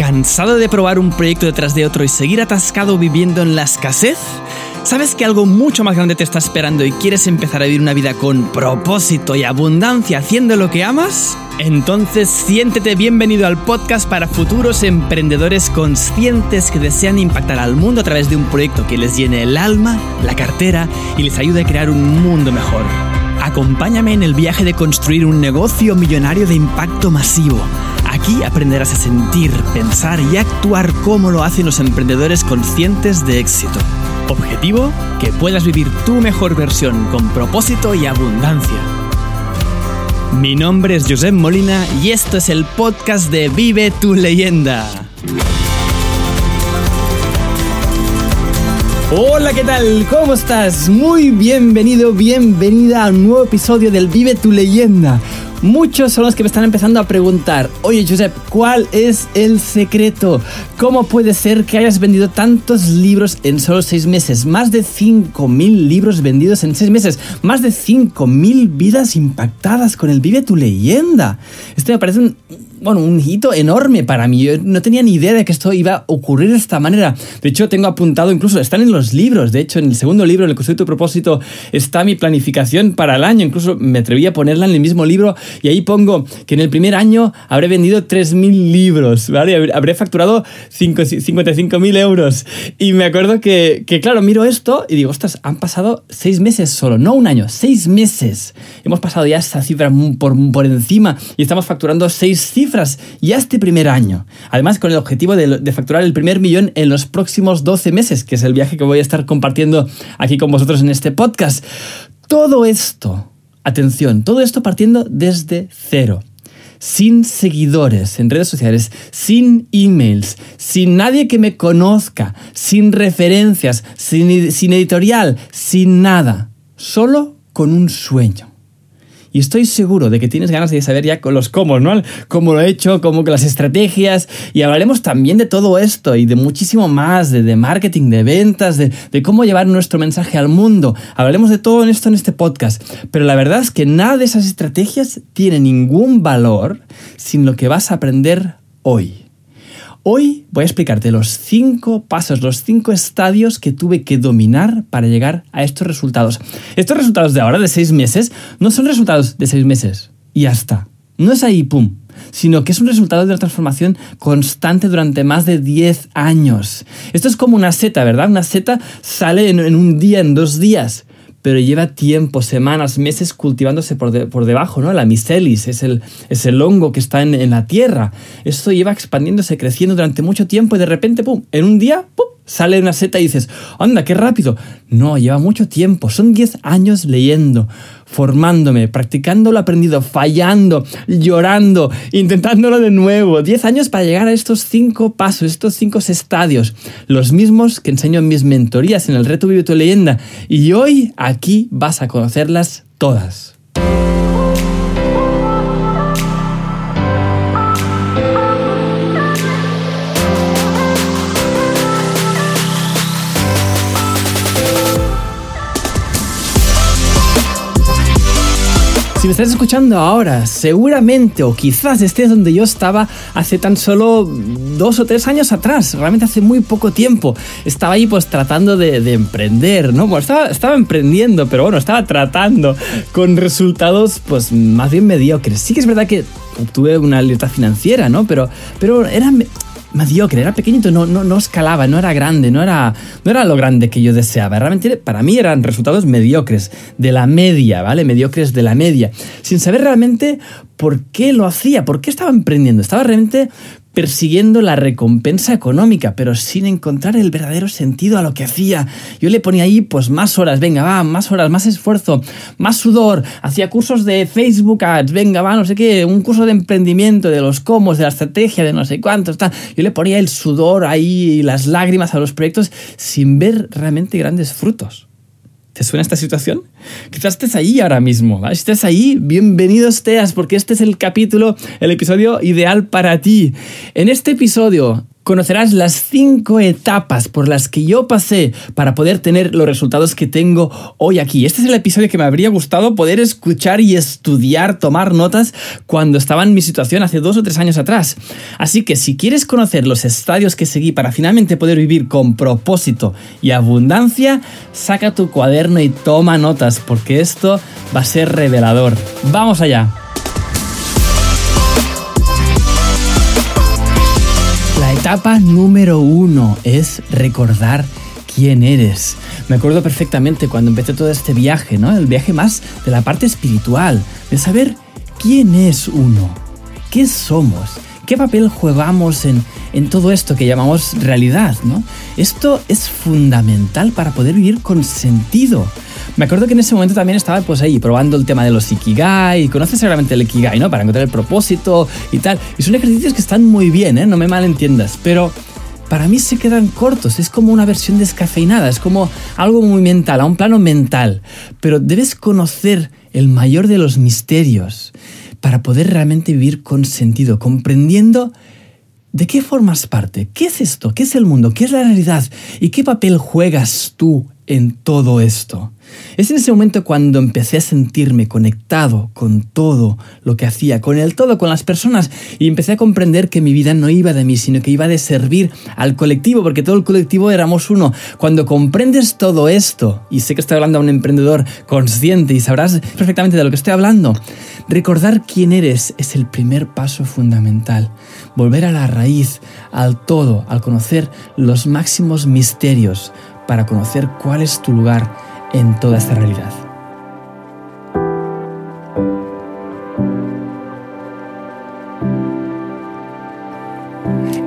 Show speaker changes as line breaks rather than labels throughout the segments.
¿Cansado de probar un proyecto detrás de otro y seguir atascado viviendo en la escasez? ¿Sabes que algo mucho más grande te está esperando y quieres empezar a vivir una vida con propósito y abundancia haciendo lo que amas? Entonces siéntete bienvenido al podcast para futuros emprendedores conscientes que desean impactar al mundo a través de un proyecto que les llene el alma, la cartera y les ayude a crear un mundo mejor. Acompáñame en el viaje de construir un negocio millonario de impacto masivo Aquí aprenderás a sentir, pensar y actuar como lo hacen los emprendedores conscientes de éxito. Objetivo, que puedas vivir tu mejor versión con propósito y abundancia. Mi nombre es Josep Molina y esto es el podcast de Vive tu leyenda. Hola, ¿qué tal? ¿Cómo estás? Muy bienvenido, bienvenida a un nuevo episodio del Vive tu leyenda Muchos son los que me están empezando a preguntar, oye Josep, ¿cuál es el secreto? ¿Cómo puede ser que hayas vendido tantos libros en solo 6 meses? Más de 5.000 libros vendidos en 6 meses. Más de 5.000 vidas impactadas con el Vive tu leyenda. Este me parece un, bueno, un hito enorme para mí. Yo no tenía ni idea de que esto iba a ocurrir de esta manera. De hecho, tengo apuntado, incluso están en los libros. De hecho, en el segundo libro, en el Construir tu propósito, está mi planificación para el año. Incluso me atreví a ponerla en el mismo libro y ahí pongo que en el primer año habré vendido 3.000 libros, ¿vale? Habré facturado 55.000 euros. Y me acuerdo que, que, claro, miro esto y digo, ostras, han pasado seis meses solo, no un año, seis meses. Hemos pasado ya esta cifra por, por encima y estamos facturando seis cifras ya este primer año. Además, con el objetivo de, facturar el primer millón en los próximos 12 meses, que es el viaje que voy a estar compartiendo aquí con vosotros en este podcast. Todo esto, atención, todo esto partiendo desde cero sin seguidores en redes sociales, sin emails, sin nadie que me conozca, sin referencias, sin, editorial, sin nada, solo con un sueño. Y estoy seguro de que tienes ganas de saber ya con los cómo, ¿no? Cómo lo he hecho, cómo las estrategias. Y hablaremos también de todo esto y de muchísimo más, de, de marketing, de ventas, de, de, cómo llevar nuestro mensaje al mundo. Hablaremos de todo esto en este podcast. Pero la verdad es que nada de esas estrategias tiene ningún valor sin lo que vas a aprender hoy. Hoy voy a explicarte los cinco pasos, los cinco estadios que tuve que dominar para llegar a estos resultados. Estos resultados de ahora, de seis meses, no son resultados de seis meses y ya está. No es ahí, pum, sino que es un resultado de una transformación constante durante más de 10 años. Esto es como una seta, ¿verdad? Una seta sale en, un día, en dos días pero lleva tiempo, semanas, meses cultivándose por, debajo, ¿no? La micelis es el, es el hongo que está en, la tierra. Esto lleva expandiéndose, creciendo durante mucho tiempo y de repente, ¡pum!, en un día, sale una seta y dices, anda, qué rápido. No, lleva mucho tiempo, son 10 años leyendo, formándome, practicando lo aprendido, fallando, llorando, intentándolo de nuevo. 10 años para llegar a estos 5 pasos, estos 5 estadios, los mismos que enseño en mis mentorías en el reto Vive tu leyenda. Y hoy aquí vas a conocerlas todas. Estás escuchando ahora, seguramente o quizás estés donde yo estaba hace tan solo dos o tres años atrás, realmente hace muy poco tiempo. Estaba ahí pues tratando de, emprender, ¿no? Bueno, estaba, estaba emprendiendo, pero bueno, estaba tratando con resultados pues más bien mediocres. Sí que es verdad que obtuve una libertad financiera, ¿no? Pero, pero era mediocre, era pequeñito, no, no, no escalaba, no era grande, no era, no era lo grande que yo deseaba. Realmente para mí eran resultados mediocres, de la media, ¿vale? Mediocres de la media, sin saber realmente por qué lo hacía, por qué estaba emprendiendo. Estaba realmente persiguiendo la recompensa económica, pero sin encontrar el verdadero sentido a lo que hacía. Yo le ponía ahí pues más horas, venga, va, más horas, más esfuerzo, más sudor, hacía cursos de Facebook Ads, venga, va, no sé qué, un curso de emprendimiento, de los cómo, de la estrategia, de no sé cuántos, tal. Yo le ponía el sudor ahí y las lágrimas a los proyectos sin ver realmente grandes frutos. ¿Te suena esta situación? Quizás estés ahí ahora mismo. Si estés ahí, bienvenido estés, porque este es el capítulo, el episodio ideal para ti. En este episodio conocerás las cinco etapas por las que yo pasé para poder tener los resultados que tengo hoy aquí. Este es el episodio que me habría gustado poder escuchar y estudiar, tomar notas cuando estaba en mi situación hace dos o tres años atrás. Así que si quieres conocer los estadios que seguí para finalmente poder vivir con propósito y abundancia, saca tu cuaderno y toma notas porque esto va a ser revelador. Vamos allá. Etapa número uno es recordar quién eres. Me acuerdo perfectamente cuando empecé todo este viaje, ¿no? El viaje más de la parte espiritual, de saber quién es uno, qué somos, qué papel jugamos en, en todo esto que llamamos realidad, ¿no? Esto es fundamental para poder vivir con sentido. Me acuerdo que en ese momento también estaba pues ahí probando el tema de los Ikigai, conoces seguramente el Ikigai, ¿no? Para encontrar el propósito y tal. Y son ejercicios que están muy bien, ¿eh? No me malentiendas, pero para mí se quedan cortos, es como una versión descafeinada, es como algo muy mental, a un plano mental. Pero debes conocer el mayor de los misterios para poder realmente vivir con sentido, comprendiendo ¿De qué formas parte? ¿Qué es esto? ¿Qué es el mundo? ¿Qué es la realidad? ¿Y qué papel juegas tú en todo esto? Es en ese momento cuando empecé a sentirme conectado con todo lo que hacía, con el todo, con las personas, y empecé a comprender que mi vida no iba de mí, sino que iba de servir al colectivo, porque todo el colectivo éramos uno. Cuando comprendes todo esto, y sé que estoy hablando a un emprendedor consciente y sabrás perfectamente de lo que estoy hablando, recordar quién eres es el primer paso fundamental. Volver a la raíz, al todo, al conocer los máximos misterios, para conocer cuál es tu lugar en toda esta realidad.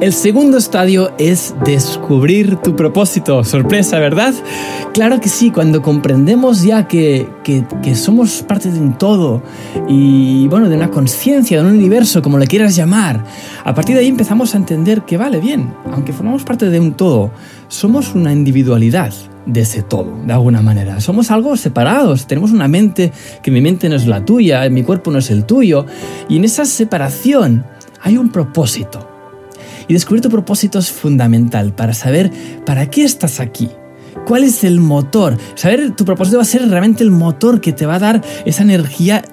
El segundo estadio es descubrir tu propósito. Sorpresa, ¿verdad? Claro que sí, cuando comprendemos ya que, que, somos parte de un todo y, bueno, de una conciencia, de un universo, como le quieras llamar, a partir de ahí empezamos a entender que vale bien, aunque formamos parte de un todo, somos una individualidad de ese todo, de alguna manera. Somos algo separados, tenemos una mente que mi mente no es la tuya, mi cuerpo no es el tuyo, y en esa separación hay un propósito. Y descubrir tu propósito es fundamental para saber para qué estás aquí. ¿Cuál es el motor? Saber tu propósito va a ser realmente el motor que te va a dar esa energía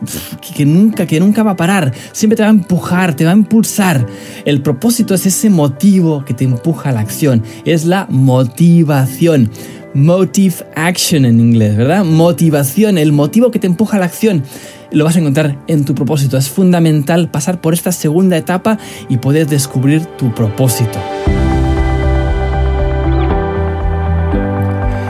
que nunca, que nunca va a parar. Siempre te va a empujar, te va a impulsar. El propósito es ese motivo que te empuja a la acción. Es la motivación. Motive action en inglés, ¿verdad? Motivación, el motivo que te empuja a la acción lo vas a encontrar en tu propósito. Es fundamental pasar por esta segunda etapa y poder descubrir tu propósito.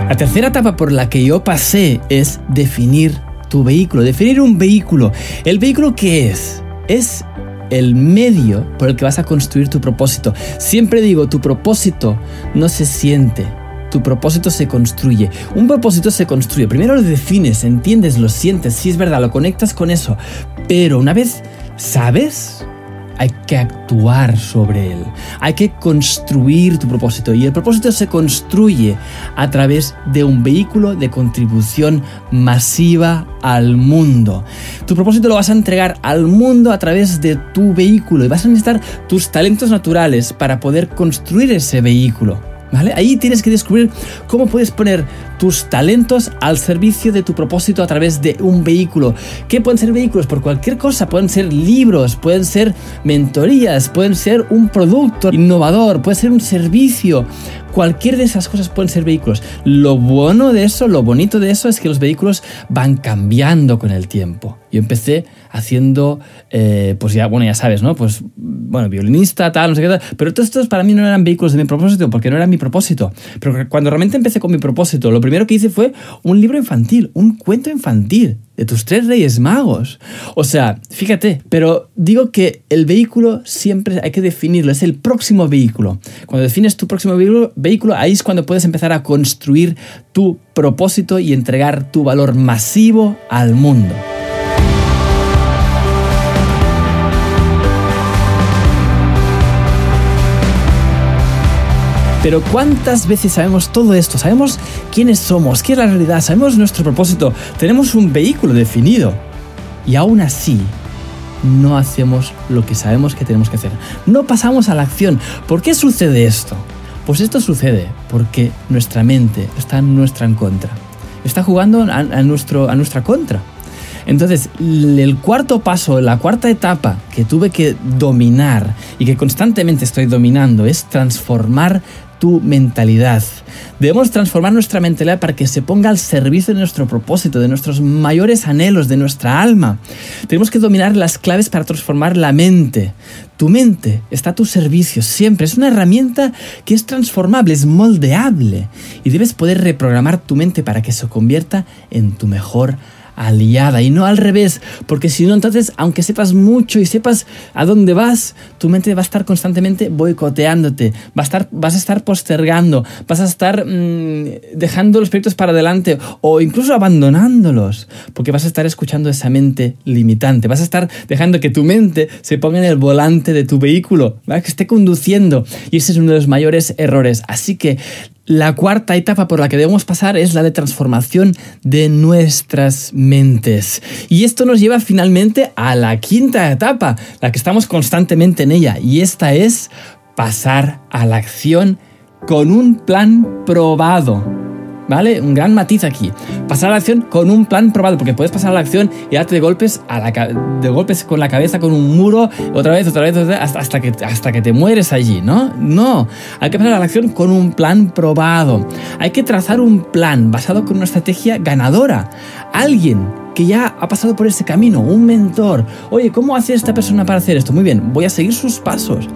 La tercera etapa por la que yo pasé es definir tu vehículo, definir un vehículo. ¿El vehículo qué es? Es el medio por el que vas a construir tu propósito. Siempre digo, tu propósito no se siente, tu propósito se construye. Un propósito se construye. Primero lo defines, entiendes, lo sientes, si es verdad, lo conectas con eso. Pero una vez sabes, hay que actuar sobre él. Hay que construir tu propósito. Y el propósito se construye a través de un vehículo de contribución masiva al mundo. Tu propósito lo vas a entregar al mundo a través de tu vehículo y vas a necesitar tus talentos naturales para poder construir ese vehículo. Ahí tienes que descubrir cómo puedes poner tus talentos al servicio de tu propósito a través de un vehículo. ¿Qué pueden ser vehículos? Por cualquier cosa. Pueden ser libros, pueden ser mentorías, pueden ser un producto innovador, puede ser un servicio. Cualquier de esas cosas pueden ser vehículos. Lo bueno de eso, lo bonito de eso es que los vehículos van cambiando con el tiempo. Yo empecé haciendo, eh, pues ya, bueno, ya sabes, ¿no? Pues, bueno, violinista, tal, no sé qué tal. Pero todos estos para mí no eran vehículos de mi propósito, porque no era mi propósito. Pero cuando realmente empecé con mi propósito, lo primero que hice fue un libro infantil, un cuento infantil de tus tres reyes magos. O sea, fíjate, pero digo que el vehículo siempre hay que definirlo, es el próximo vehículo. Cuando defines tu próximo vehículo, ahí es cuando puedes empezar a construir tu propósito y entregar tu valor masivo al mundo. Pero ¿cuántas veces sabemos todo esto? Sabemos quiénes somos, qué es la realidad, sabemos nuestro propósito, tenemos un vehículo definido. Y aún así, no hacemos lo que sabemos que tenemos que hacer. No pasamos a la acción. ¿Por qué sucede esto? Pues esto sucede porque nuestra mente está en nuestra en contra. Está jugando a, nuestro, a nuestra contra. Entonces, el cuarto paso, la cuarta etapa que tuve que dominar y que constantemente estoy dominando es transformar tu mentalidad. Debemos transformar nuestra mentalidad para que se ponga al servicio de nuestro propósito, de nuestros mayores anhelos, de nuestra alma. Tenemos que dominar las claves para transformar la mente. Tu mente está a tu servicio siempre. Es una herramienta que es transformable, es moldeable. Y debes poder reprogramar tu mente para que se convierta en tu mejor aliada y no al revés, porque si no, entonces, aunque sepas mucho y sepas a dónde vas, tu mente va a estar constantemente boicoteándote, va a estar, vas a estar postergando, vas a estar mm, dejando los proyectos para adelante o incluso abandonándolos, porque vas a estar escuchando esa mente limitante, vas a estar dejando que tu mente se ponga en el volante de tu vehículo, que esté conduciendo y ese es uno de los mayores errores. Así que la cuarta etapa por la que debemos pasar es la de transformación de nuestras mentes. Y esto nos lleva finalmente a la quinta etapa, la que estamos constantemente en ella, y esta es pasar a la acción con un plan probado. ¿Vale? Un gran matiz aquí. Pasar a la acción con un plan probado, porque puedes pasar a la acción y darte de golpes, a la, de golpes con la cabeza, con un muro, otra vez, otra vez, hasta, hasta, que, hasta que te mueres allí, ¿no? No, hay que pasar a la acción con un plan probado. Hay que trazar un plan basado con una estrategia ganadora. Alguien que ya ha pasado por ese camino, un mentor. Oye, ¿cómo hace esta persona para hacer esto? Muy bien, voy a seguir sus pasos.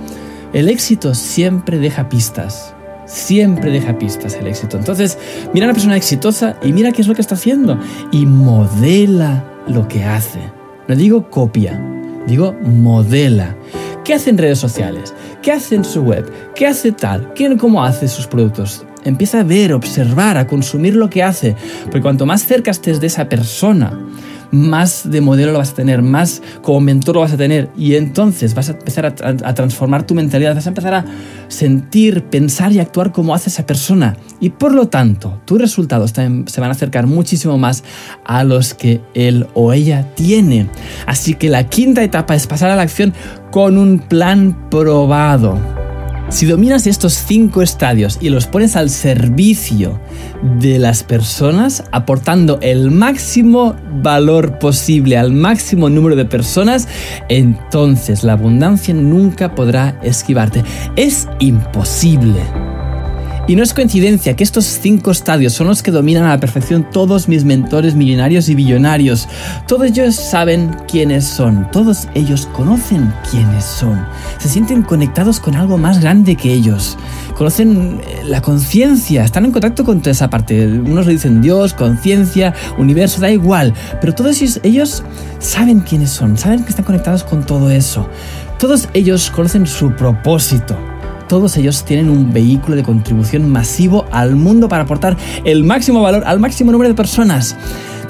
El éxito siempre deja pistas siempre deja pistas el éxito. Entonces, mira a una persona exitosa y mira qué es lo que está haciendo y modela lo que hace. No digo copia, digo modela. ¿Qué hace en redes sociales? ¿Qué hace en su web? ¿Qué hace tal? ¿Quién, ¿Cómo hace sus productos? Empieza a ver, observar, a consumir lo que hace. Porque cuanto más cerca estés de esa persona, más de modelo lo vas a tener, más como mentor lo vas a tener y entonces vas a empezar a, transformar tu mentalidad, vas a empezar a sentir, pensar y actuar como hace esa persona y por lo tanto tus resultados se van a acercar muchísimo más a los que él o ella tiene. Así que la quinta etapa es pasar a la acción con un plan probado. Si dominas estos cinco estadios y los pones al servicio de las personas, aportando el máximo valor posible al máximo número de personas, entonces la abundancia nunca podrá esquivarte. Es imposible. Y no es coincidencia que estos cinco estadios son los que dominan a la perfección todos mis mentores millonarios y billonarios. Todos ellos saben quiénes son, todos ellos conocen quiénes son, se sienten conectados con algo más grande que ellos, conocen eh, la conciencia, están en contacto con toda esa parte. Unos le dicen Dios, conciencia, universo, da igual, pero todos ellos, ellos saben quiénes son, saben que están conectados con todo eso. Todos ellos conocen su propósito todos ellos tienen un vehículo de contribución masivo al mundo para aportar el máximo valor al máximo número de personas.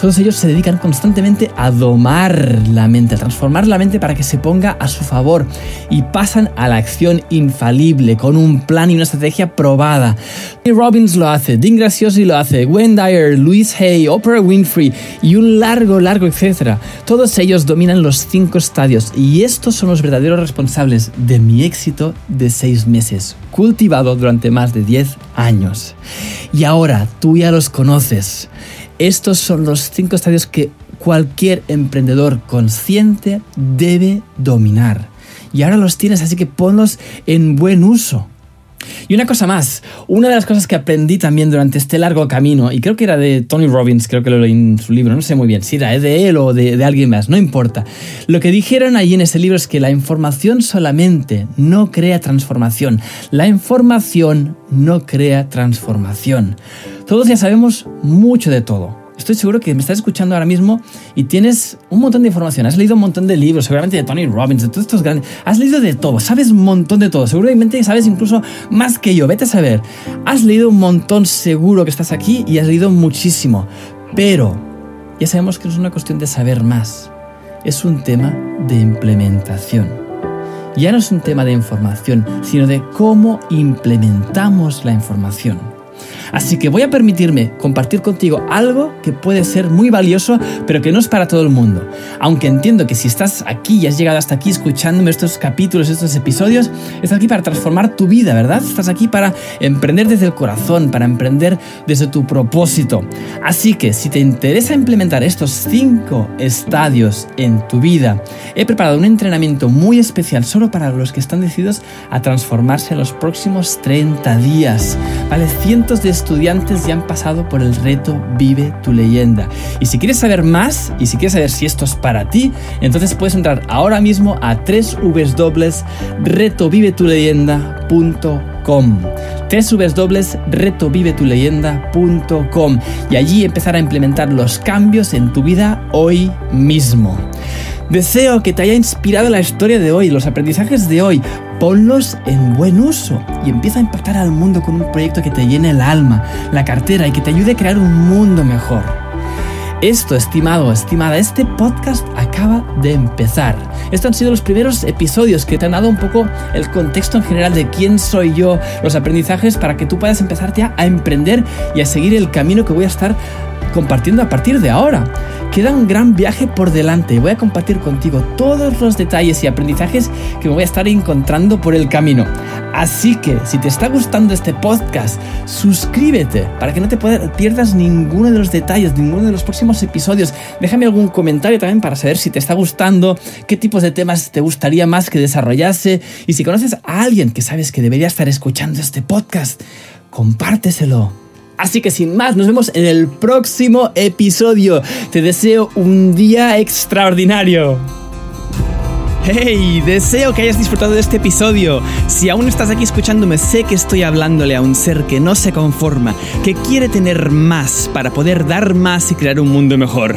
Todos ellos se dedican constantemente a domar la mente, a transformar la mente para que se ponga a su favor y pasan a la acción infalible con un plan y una estrategia probada. Tony Robbins lo hace, Dean Graciosi lo hace, Gwen Dyer, Louise Hay, Oprah Winfrey y un largo, largo etcétera. Todos ellos dominan los cinco estadios y estos son los verdaderos responsables de mi éxito de seis meses, cultivado durante más de 10 años. Y ahora tú ya los conoces. Estos son los cinco estadios que cualquier emprendedor consciente debe dominar. Y ahora los tienes, así que ponlos en buen uso. Y una cosa más, una de las cosas que aprendí también durante este largo camino, y creo que era de Tony Robbins, creo que lo leí en su libro, no sé muy bien si era de él o de, alguien más, no importa. Lo que dijeron ahí en ese libro es que la información solamente no crea transformación, la información no crea transformación. Todos ya sabemos mucho de todo. Estoy seguro que me estás escuchando ahora mismo y tienes un montón de información. Has leído un montón de libros, seguramente de Tony Robbins, de todos estos grandes. Has leído de todo, sabes un montón de todo. Seguramente sabes incluso más que yo. Vete a saber. Has leído un montón, seguro que estás aquí y has leído muchísimo. Pero ya sabemos que no es una cuestión de saber más. Es un tema de implementación. Ya no es un tema de información, sino de cómo implementamos la información. Así que voy a permitirme compartir contigo algo que puede ser muy valioso, pero que no es para todo el mundo. Aunque entiendo que si estás aquí y has llegado hasta aquí escuchándome estos capítulos, estos episodios, estás aquí para transformar tu vida, ¿verdad? Estás aquí para emprender desde el corazón, para emprender desde tu propósito. Así que si te interesa implementar estos cinco estadios en tu vida, he preparado un entrenamiento muy especial solo para los que están decididos a transformarse en los próximos 30 días. ¿Vale? Cientos de estudiantes ya han pasado por el reto Vive tu leyenda. Y si quieres saber más y si quieres saber si esto es para ti, entonces puedes entrar ahora mismo a www.retovivetuleyenda.com www.retovivetuleyenda.com y allí empezar a implementar los cambios en tu vida hoy mismo. Deseo que te haya inspirado la historia de hoy, los aprendizajes de hoy. Ponlos en buen uso y empieza a impactar al mundo con un proyecto que te llene el alma, la cartera y que te ayude a crear un mundo mejor. Esto, estimado, estimada, este podcast acaba de empezar. Estos han sido los primeros episodios que te han dado un poco el contexto en general de quién soy yo, los aprendizajes para que tú puedas empezar ya a emprender y a seguir el camino que voy a estar compartiendo a partir de ahora. Queda un gran viaje por delante voy a compartir contigo todos los detalles y aprendizajes que me voy a estar encontrando por el camino. Así que si te está gustando este podcast, suscríbete para que no te pierdas ninguno de los detalles, ninguno de los próximos episodios. Déjame algún comentario también para saber si te está gustando, qué tipos de temas te gustaría más que desarrollase y si conoces a alguien que sabes que debería estar escuchando este podcast, compárteselo. Así que sin más, nos vemos en el próximo episodio. Te deseo un día extraordinario. Hey, deseo que hayas disfrutado de este episodio. Si aún estás aquí escuchándome, sé que estoy hablándole a un ser que no se conforma, que quiere tener más para poder dar más y crear un mundo mejor.